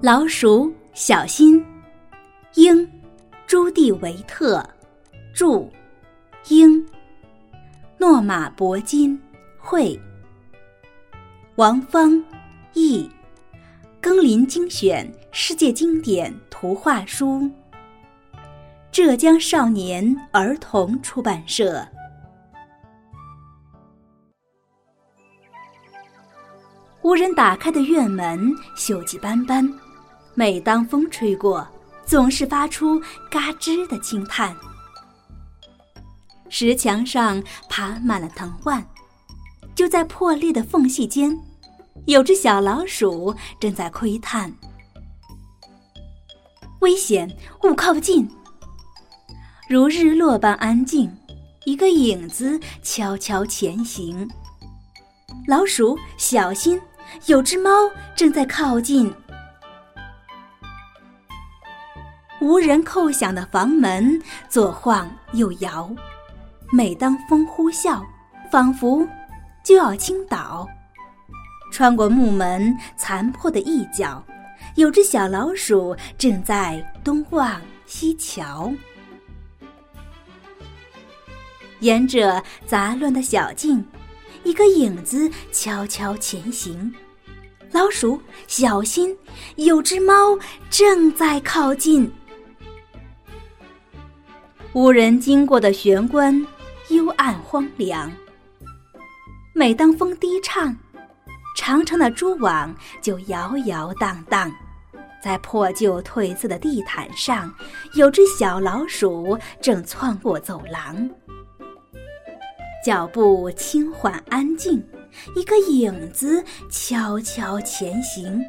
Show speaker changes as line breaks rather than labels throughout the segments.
老鼠小心，英，朱蒂维特，著，英，诺玛铂金，绘，王芳，译，庚林精选世界经典图画书，浙江少年儿童出版社。无人打开的院门，锈迹斑斑。每当风吹过，总是发出嘎吱的轻叹。石墙上爬满了藤蔓，就在破裂的缝隙间，有只小老鼠正在窥探。危险，勿靠近！如日落般安静，一个影子悄悄前行。老鼠，小心，有只猫正在靠近。无人叩响的房门左晃右摇，每当风呼啸，仿佛就要倾倒。穿过木门残破的一角，有只小老鼠正在东望西瞧。沿着杂乱的小径，一个影子悄悄前行。老鼠，小心，有只猫正在靠近。无人经过的玄关，幽暗荒凉。每当风低唱，长长的蛛网就摇摇荡荡。在破旧褪色的地毯上，有只小老鼠正窜过走廊。脚步轻缓安静，一个影子悄悄前行。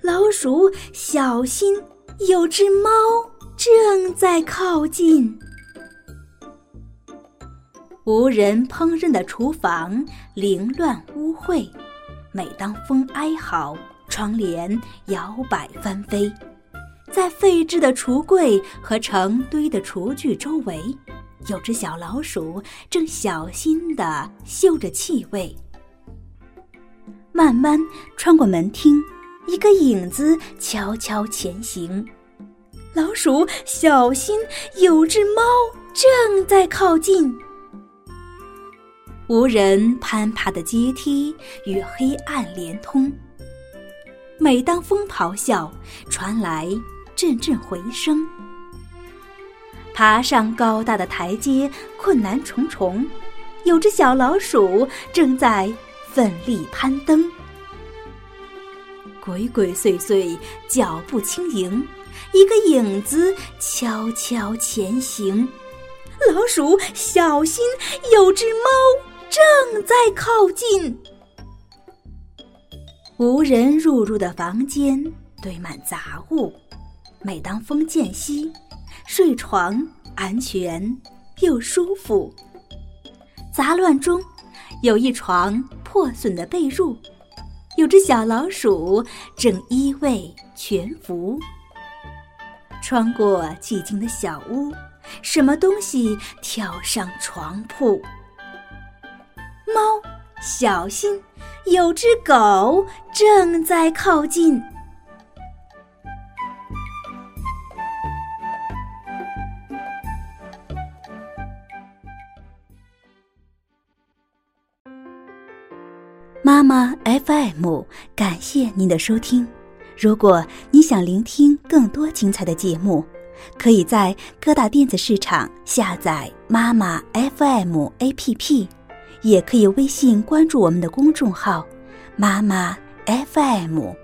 老鼠，小心，有只猫正在靠近。无人烹饪的厨房凌乱污秽，每当风哀嚎，窗帘摇摆翻飞。在废置的橱柜和成堆的厨具周围，有只小老鼠正小心地嗅着气味。慢慢穿过门厅，一个影子悄悄前行。老鼠，小心，有只猫正在靠近。无人攀爬的阶梯与黑暗连通。每当风咆哮，传来阵阵回声。爬上高大的台阶，困难重重。有只小老鼠正在奋力攀登。鬼鬼祟祟，脚步轻盈，一个影子悄悄前行。老鼠，小心，有只猫。正在靠近，无人入住的房间堆满杂物。每当风渐息，睡床安全又舒服。杂乱中，有一床破损的被褥，有只小老鼠正依偎蜷伏。穿过寂静的小屋，什么东西跳上床铺？猫，小心！有只狗正在靠近。妈妈 FM，感谢您的收听。如果你想聆听更多精彩的节目，可以在各大电子市场下载妈妈 FM APP。也可以微信关注我们的公众号“妈妈 FM”。